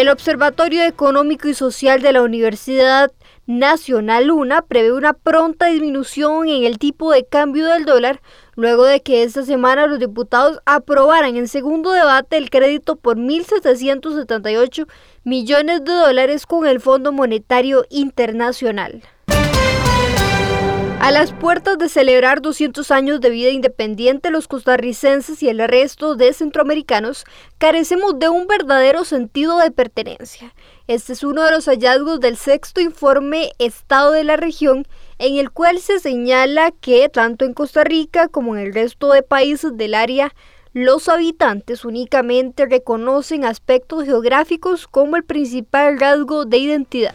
El Observatorio Económico y Social de la Universidad Nacional Luna prevé una pronta disminución en el tipo de cambio del dólar luego de que esta semana los diputados aprobaran en segundo debate el crédito por 1.778 millones de dólares con el Fondo Monetario Internacional. A las puertas de celebrar 200 años de vida independiente, los costarricenses y el resto de centroamericanos carecemos de un verdadero sentido de pertenencia. Este es uno de los hallazgos del sexto informe Estado de la región, en el cual se señala que tanto en Costa Rica como en el resto de países del área, los habitantes únicamente reconocen aspectos geográficos como el principal rasgo de identidad.